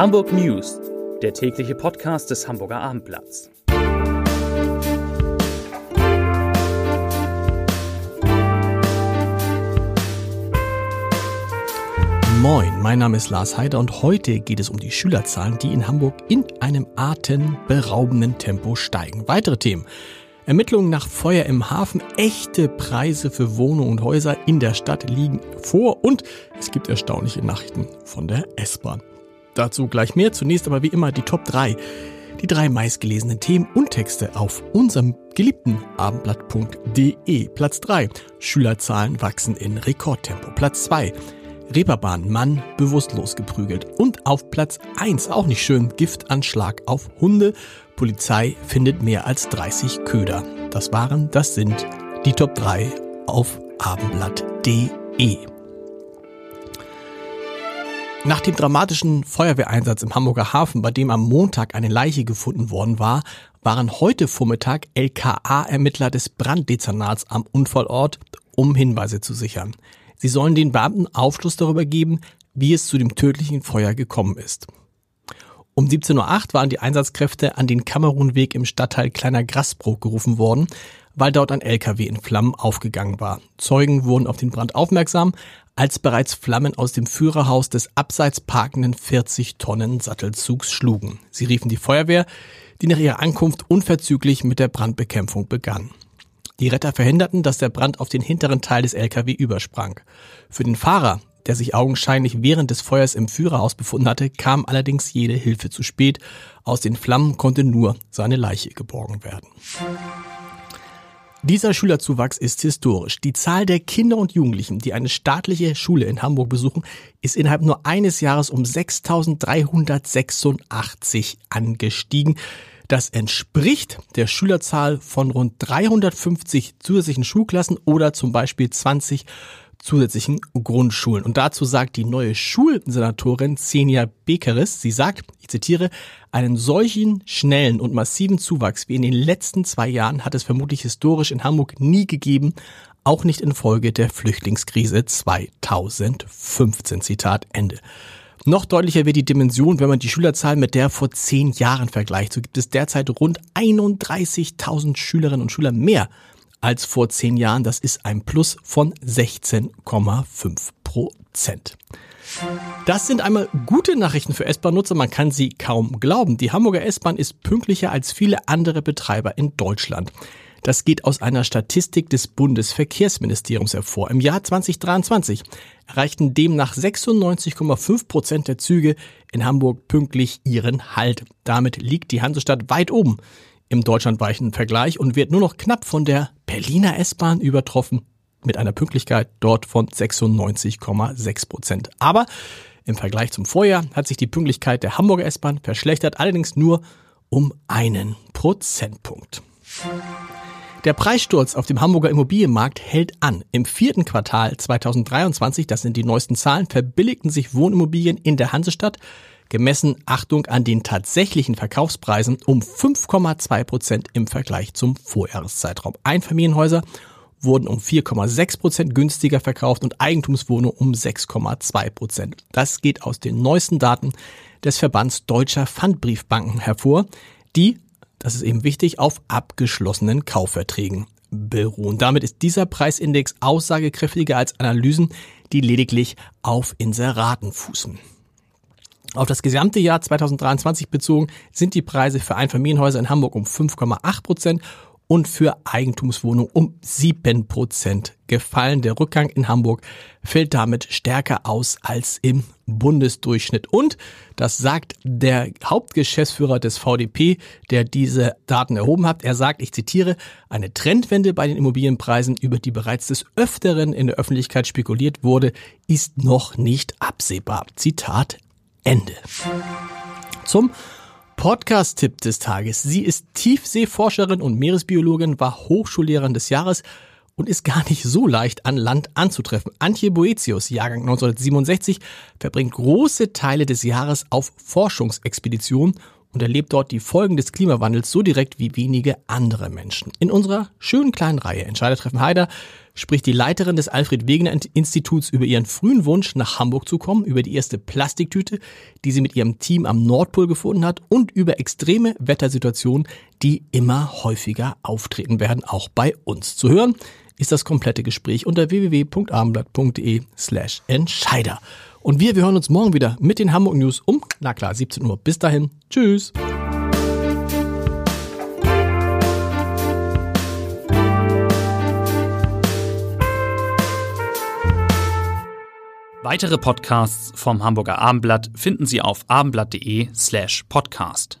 Hamburg News, der tägliche Podcast des Hamburger Abendblatts. Moin, mein Name ist Lars Heider und heute geht es um die Schülerzahlen, die in Hamburg in einem atemberaubenden Tempo steigen. Weitere Themen. Ermittlungen nach Feuer im Hafen, echte Preise für Wohnungen und Häuser in der Stadt liegen vor und es gibt erstaunliche Nachrichten von der S-Bahn. Dazu gleich mehr, zunächst aber wie immer die Top 3. Die drei meistgelesenen Themen und Texte auf unserem geliebten abendblatt.de. Platz 3. Schülerzahlen wachsen in Rekordtempo. Platz 2. Reeperbahn, Mann bewusstlos geprügelt. Und auf Platz 1, auch nicht schön, Giftanschlag auf Hunde. Polizei findet mehr als 30 Köder. Das waren, das sind die Top 3 auf abendblatt.de. Nach dem dramatischen Feuerwehreinsatz im Hamburger Hafen, bei dem am Montag eine Leiche gefunden worden war, waren heute Vormittag LKA-Ermittler des Branddezernats am Unfallort, um Hinweise zu sichern. Sie sollen den Beamten Aufschluss darüber geben, wie es zu dem tödlichen Feuer gekommen ist. Um 17.08 Uhr waren die Einsatzkräfte an den Kamerunweg im Stadtteil Kleiner Grasbrook gerufen worden, weil dort ein LKW in Flammen aufgegangen war. Zeugen wurden auf den Brand aufmerksam, als bereits Flammen aus dem Führerhaus des abseits parkenden 40 Tonnen Sattelzugs schlugen. Sie riefen die Feuerwehr, die nach ihrer Ankunft unverzüglich mit der Brandbekämpfung begann. Die Retter verhinderten, dass der Brand auf den hinteren Teil des LKW übersprang. Für den Fahrer, der sich augenscheinlich während des Feuers im Führerhaus befunden hatte, kam allerdings jede Hilfe zu spät. Aus den Flammen konnte nur seine Leiche geborgen werden. Dieser Schülerzuwachs ist historisch. Die Zahl der Kinder und Jugendlichen, die eine staatliche Schule in Hamburg besuchen, ist innerhalb nur eines Jahres um 6.386 angestiegen. Das entspricht der Schülerzahl von rund 350 zusätzlichen Schulklassen oder zum Beispiel 20 zusätzlichen Grundschulen. Und dazu sagt die neue Schulsenatorin Xenia Bekeris, sie sagt, ich zitiere, einen solchen schnellen und massiven Zuwachs wie in den letzten zwei Jahren hat es vermutlich historisch in Hamburg nie gegeben, auch nicht infolge der Flüchtlingskrise 2015. Zitat Ende. Noch deutlicher wird die Dimension, wenn man die Schülerzahl mit der vor zehn Jahren vergleicht. So gibt es derzeit rund 31.000 Schülerinnen und Schüler mehr als vor zehn Jahren. Das ist ein Plus von 16,5 Prozent. Das sind einmal gute Nachrichten für S-Bahn-Nutzer. Man kann sie kaum glauben. Die Hamburger S-Bahn ist pünktlicher als viele andere Betreiber in Deutschland. Das geht aus einer Statistik des Bundesverkehrsministeriums hervor. Im Jahr 2023 erreichten demnach 96,5 Prozent der Züge in Hamburg pünktlich ihren Halt. Damit liegt die Hansestadt weit oben im deutschlandweiten Vergleich und wird nur noch knapp von der Berliner S-Bahn übertroffen mit einer Pünktlichkeit dort von 96,6 Prozent. Aber im Vergleich zum Vorjahr hat sich die Pünktlichkeit der Hamburger S-Bahn verschlechtert, allerdings nur um einen Prozentpunkt. Der Preissturz auf dem Hamburger Immobilienmarkt hält an. Im vierten Quartal 2023, das sind die neuesten Zahlen, verbilligten sich Wohnimmobilien in der Hansestadt, gemessen, Achtung, an den tatsächlichen Verkaufspreisen um 5,2 Prozent im Vergleich zum Vorjahreszeitraum. Einfamilienhäuser wurden um 4,6 Prozent günstiger verkauft und Eigentumswohnungen um 6,2 Prozent. Das geht aus den neuesten Daten des Verbands Deutscher Pfandbriefbanken hervor, die das ist eben wichtig, auf abgeschlossenen Kaufverträgen beruhen. Damit ist dieser Preisindex aussagekräftiger als Analysen, die lediglich auf Inseraten fußen. Auf das gesamte Jahr 2023 bezogen sind die Preise für Einfamilienhäuser in Hamburg um 5,8 Prozent und für Eigentumswohnungen um sieben Prozent gefallen. Der Rückgang in Hamburg fällt damit stärker aus als im Bundesdurchschnitt. Und das sagt der Hauptgeschäftsführer des VDP, der diese Daten erhoben hat. Er sagt, ich zitiere, eine Trendwende bei den Immobilienpreisen, über die bereits des Öfteren in der Öffentlichkeit spekuliert wurde, ist noch nicht absehbar. Zitat Ende. Zum Podcast-Tipp des Tages. Sie ist Tiefseeforscherin und Meeresbiologin, war Hochschullehrerin des Jahres und ist gar nicht so leicht an Land anzutreffen. Antje Boetius, Jahrgang 1967, verbringt große Teile des Jahres auf Forschungsexpeditionen und erlebt dort die Folgen des Klimawandels so direkt wie wenige andere Menschen. In unserer schönen kleinen Reihe Entscheidertreffen Heider spricht die Leiterin des Alfred Wegener Instituts über ihren frühen Wunsch, nach Hamburg zu kommen, über die erste Plastiktüte, die sie mit ihrem Team am Nordpol gefunden hat und über extreme Wettersituationen, die immer häufiger auftreten werden, auch bei uns. Zu hören ist das komplette Gespräch unter www.abendblatt.de slash Entscheider. Und wir, wir hören uns morgen wieder mit den Hamburg News um, na klar, 17 Uhr. Bis dahin, tschüss. Weitere Podcasts vom Hamburger Abendblatt finden Sie auf abendblatt.de slash podcast.